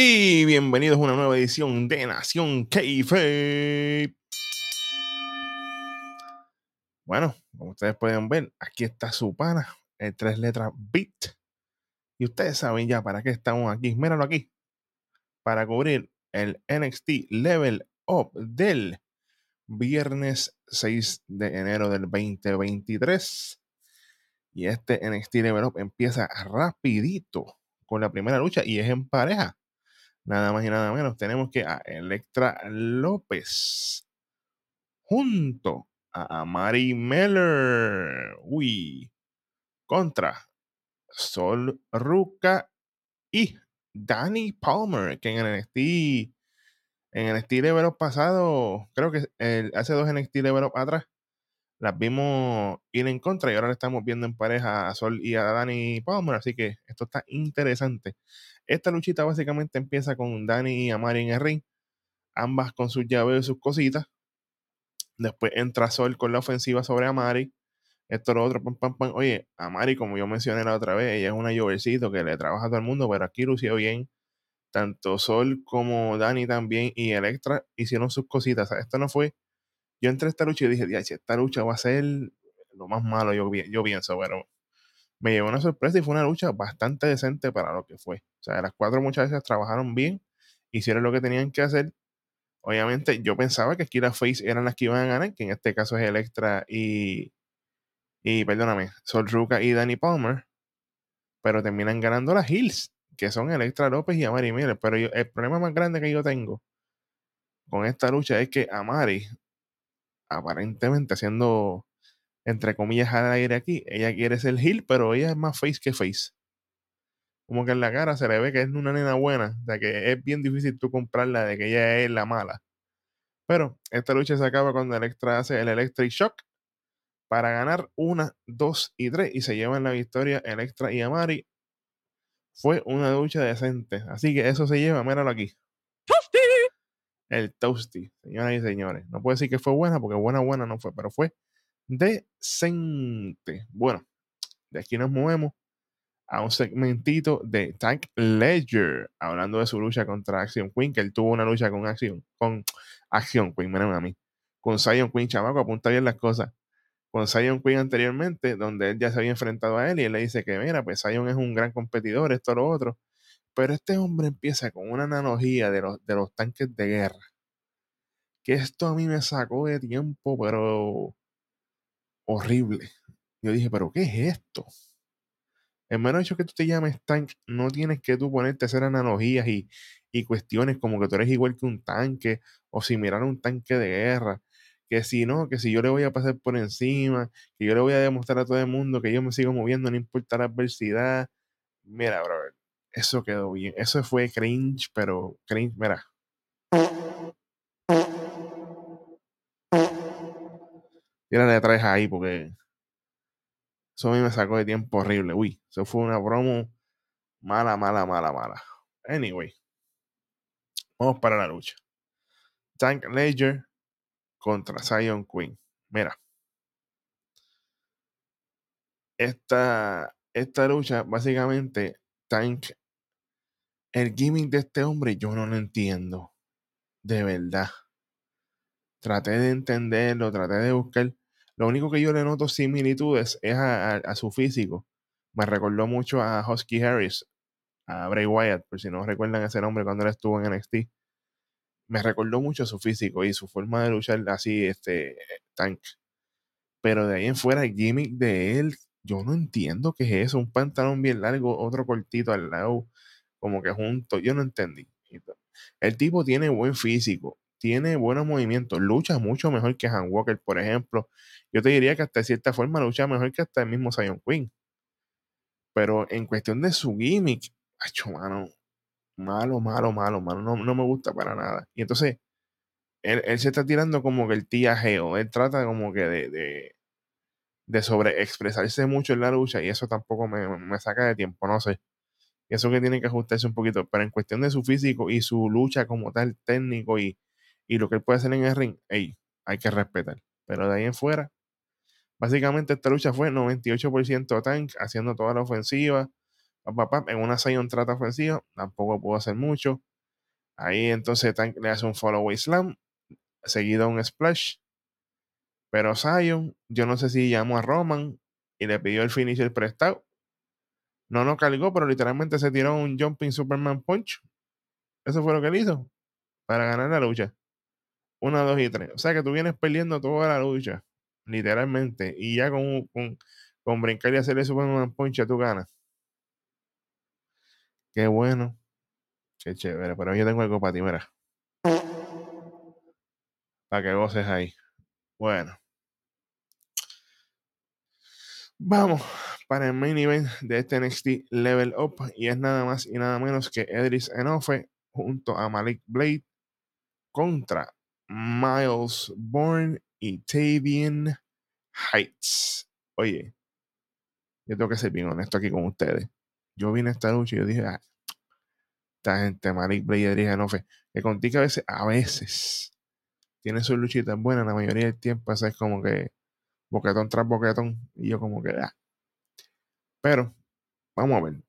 bienvenidos a una nueva edición de Nación Keife. Bueno, como ustedes pueden ver, aquí está su pana, el tres letras BIT. Y ustedes saben ya para qué estamos aquí. Míralo aquí. Para cubrir el NXT Level Up del viernes 6 de enero del 2023. Y este NXT Level Up empieza rapidito con la primera lucha y es en pareja. Nada más y nada menos. Tenemos que a Electra López junto a Mari Meller. Uy. Contra Sol Ruca y Danny Palmer, que en el NXT, en el NXT Level pasado, creo que hace dos NXT Level Up atrás, las vimos ir en contra y ahora le estamos viendo en pareja a Sol y a Danny Palmer, así que esto está interesante. Esta luchita básicamente empieza con Danny y Amari en el ring, ambas con sus llaves y sus cositas. Después entra Sol con la ofensiva sobre Amari. Esto lo otro, pam, pam, pam. Oye, Amari, como yo mencioné la otra vez, ella es una llovercito que le trabaja a todo el mundo, pero aquí lució bien. Tanto Sol como Dani también y Electra hicieron sus cositas. esto no fue. Yo entré a esta lucha y dije, esta lucha va a ser lo más malo, yo, yo pienso, pero me llevó una sorpresa y fue una lucha bastante decente para lo que fue. O sea, las cuatro muchachas trabajaron bien, hicieron lo que tenían que hacer Obviamente, yo pensaba que las Face eran las que iban a ganar, que en este caso es Electra y, y perdóname, Sol Ruka y Danny Palmer, pero terminan ganando las Hills, que son Electra López y Amari Miller. Pero el problema más grande que yo tengo con esta lucha es que Amari, aparentemente haciendo, entre comillas, al aire aquí, ella quiere ser Hill, pero ella es más Face que Face como que en la cara se le ve que es una nena buena, de que es bien difícil tú comprarla de que ella es la mala. Pero esta lucha se acaba cuando Electra hace el Electric Shock para ganar una, dos y tres y se llevan la victoria Electra y Amari. Fue una lucha decente, así que eso se lleva, míralo aquí. ¡Toasty! El Toasty, señoras y señores. No puedo decir que fue buena porque buena, buena no fue, pero fue decente. Bueno, de aquí nos movemos a un segmentito de Tank Ledger, hablando de su lucha contra Action Queen, que él tuvo una lucha con Action, con Action Queen, miren a mí, con Zion Queen, chamaco, apunta bien las cosas. Con Zion Queen anteriormente, donde él ya se había enfrentado a él y él le dice que, mira, pues Zion es un gran competidor, esto, lo otro. Pero este hombre empieza con una analogía de los, de los tanques de guerra. Que esto a mí me sacó de tiempo, pero horrible. Yo dije, pero ¿qué es esto? El mero hecho que tú te llames tank, no tienes que tú ponerte a hacer analogías y, cuestiones como que tú eres igual que un tanque o similar a un tanque de guerra. Que si no, que si yo le voy a pasar por encima, que yo le voy a demostrar a todo el mundo que yo me sigo moviendo, no importa la adversidad. Mira, brother, eso quedó bien. Eso fue cringe, pero cringe, mira. le traes ahí porque eso a mí me sacó de tiempo horrible. Uy, eso fue una promo mala, mala, mala, mala. Anyway, vamos para la lucha. Tank Ledger contra Zion Queen. Mira, esta, esta lucha, básicamente, Tank, el gimmick de este hombre, yo no lo entiendo. De verdad. Traté de entenderlo, traté de buscar lo único que yo le noto similitudes es a, su físico. Me recordó mucho a Husky Harris, a Bray Wyatt, por si no recuerdan ese nombre cuando él estuvo en NXT. Me recordó mucho su físico y su forma de luchar así, este, tank. Pero de ahí en fuera, el gimmick de él, yo no entiendo qué es eso. Un pantalón bien largo, otro cortito al lado, como que junto. Yo no entendí. El tipo tiene buen físico, tiene buenos movimientos, lucha mucho mejor que Han Walker, por ejemplo. Yo te diría que hasta de cierta forma lucha mejor que hasta el mismo Zion Queen. Pero en cuestión de su gimmick, hecho mano, malo, malo, malo, malo, no, no, me gusta para nada. Y entonces, él, se está tirando como que el tía geo, él trata como que de, de, de sobreexpresarse mucho en la lucha y eso tampoco me, me saca de tiempo, no sé. Eso que tiene que ajustarse un poquito, pero en cuestión de su físico y su lucha como tal técnico y, y lo que él puede hacer en el ring, hey, hay que respetar. Pero de ahí en fuera, básicamente esta lucha fue 98% Tank haciendo toda la ofensiva. en una Zion trata ofensiva, tampoco pudo hacer mucho. Ahí entonces Tank le hace un follow slam, seguido un splash. Pero Zion, yo no sé si llamó a Roman y le pidió el finisher prestado. No nos cargó, pero literalmente se tiró un jumping Superman Punch. Eso fue lo que él hizo para ganar la lucha. Una, dos y tres. O sea que tú vienes perdiendo toda la lucha, literalmente. Y ya con, con, con brincar y hacerle Superman Punch, tú ganas. Qué bueno. Qué chévere. Pero yo tengo algo para ti, mira. Para que goces ahí. Bueno. Vamos para el main event de este NXT Level Up. Y es nada más y nada menos que Edris Enofe junto a Malik Blade contra Miles Bourne y Tavian Heights. Oye, yo tengo que ser bien honesto aquí con ustedes. Yo vine a esta lucha y yo dije, ah, esta gente, Malik Blade y Edris Enofe, que contigo a veces, a veces, tiene sus luchitas buenas, la mayoría del tiempo es como que boquetón tras boquetón, y yo como que, ah. Pero, vamos a ver.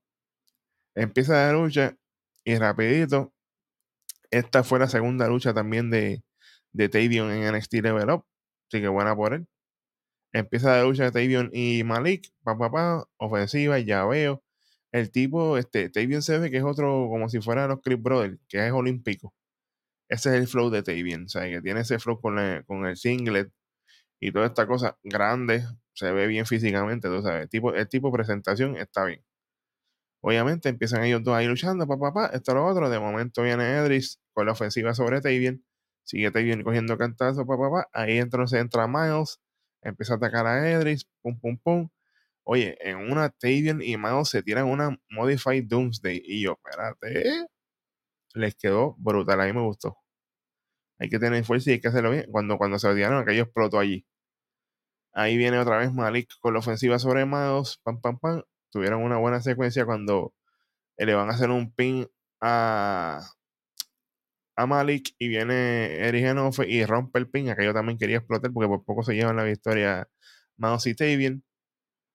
Empieza la lucha y rapidito, esta fue la segunda lucha también de, de Tavion en NXT Level Up, así que buena por él. Empieza la lucha de Tavion y Malik, pa, pa, pa, ofensiva, ya veo. El tipo, este, Tavion se ve que es otro, como si fuera los Chris Brothers, que es olímpico. Ese es el flow de Tavion, o sea, que tiene ese flow con, con el singlet y toda esta cosa grande, se ve bien físicamente, tú sabes, el tipo, el tipo presentación está bien. Obviamente empiezan ellos dos ahí luchando, papá, papá, esto lo otro. De momento viene Edris con la ofensiva sobre Tavian. Sigue Tavian cogiendo cantazos, papá, papá. Ahí entonces entra Miles, empieza a atacar a Edris, pum, pum, pum. Oye, en una Tavian y Miles se tiran una Modified Doomsday. Y yo, espérate, les quedó brutal. A mí me gustó. Hay que tener fuerza y hay que hacerlo bien. Cuando, cuando se odiaron, aquello explotó allí. Ahí viene otra vez Malik con la ofensiva sobre Miles, pam, pam, pam. Tuvieron una buena secuencia cuando le van a hacer un pin a, a Malik y viene Eric y rompe el pin. Aquello también quería explotar porque por poco se llevan la victoria Miles y Tavian.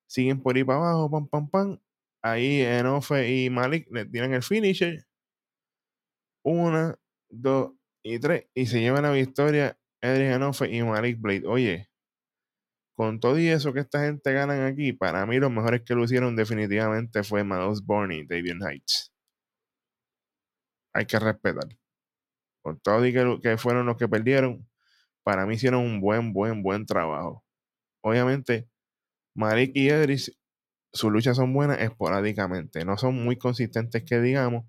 Siguen por ahí para abajo, pam, pam, pam. Ahí Enofe y Malik le tiran el finisher. Una, dos y tres. Y se llevan la victoria Enofe y Malik Blade. Oye, con todo y eso que esta gente ganan aquí, para mí los mejores que lo hicieron definitivamente fue Miles Bourne y Davian Heights. Hay que respetar. Con todo y que, fueron los que perdieron, para mí hicieron un buen, buen, buen trabajo. Obviamente, Marik y Edris, sus luchas son buenas esporádicamente. No son muy consistentes que digamos,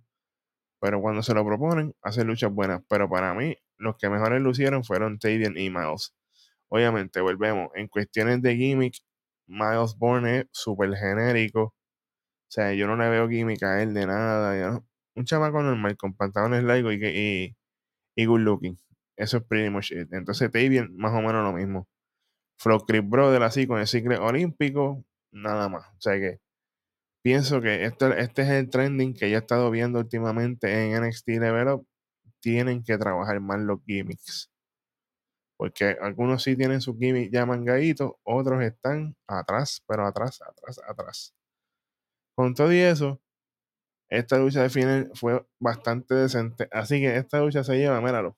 pero cuando se lo proponen, hacen luchas buenas. Pero para mí, los que mejores lucieron fueron Tavian y Miles. Obviamente, volvemos. En cuestiones de gimmick, Miles Bourne es súper genérico. O sea, yo no le veo gimmick a él de nada. Un chamaco normal con pantalones largos y, y, y, good looking. Eso es pretty much it. Entonces, Tavian, más o menos lo mismo. Flow Creep Brother, así con el ciclo olímpico, nada más. O sea que pienso que este, este es el trending que ya he estado viendo últimamente en NXT Level Tienen que trabajar más los gimmicks. Porque algunos sí tienen su gimmick ya mangadito, otros están atrás, pero atrás, atrás, atrás. Con todo y eso, esta lucha de final fue bastante decente. Así que esta lucha se lleva, míralo.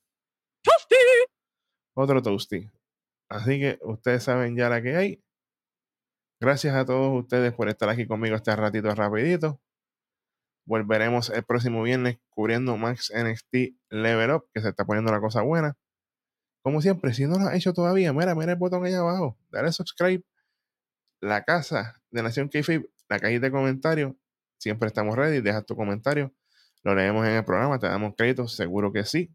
¡Toasty! Otro toasty. Así que ustedes saben ya la que hay. Gracias a todos ustedes por estar aquí conmigo este ratito rapidito. Volveremos el próximo viernes cubriendo Max NXT Level Up, que se está poniendo la cosa buena. Como siempre, si no lo has hecho todavía, mira, mira el botón ahí abajo, dale subscribe. La casa de Nación KFIB, la cajita de comentarios, siempre estamos ready, deja tu comentario, lo leemos en el programa, te damos crédito, seguro que sí.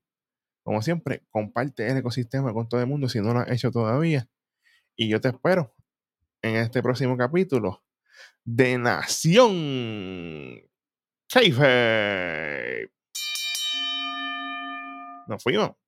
Como siempre, comparte el ecosistema con todo el mundo si no lo has hecho todavía. Y yo te espero en este próximo capítulo de Nación KFIB. Nos fuimos.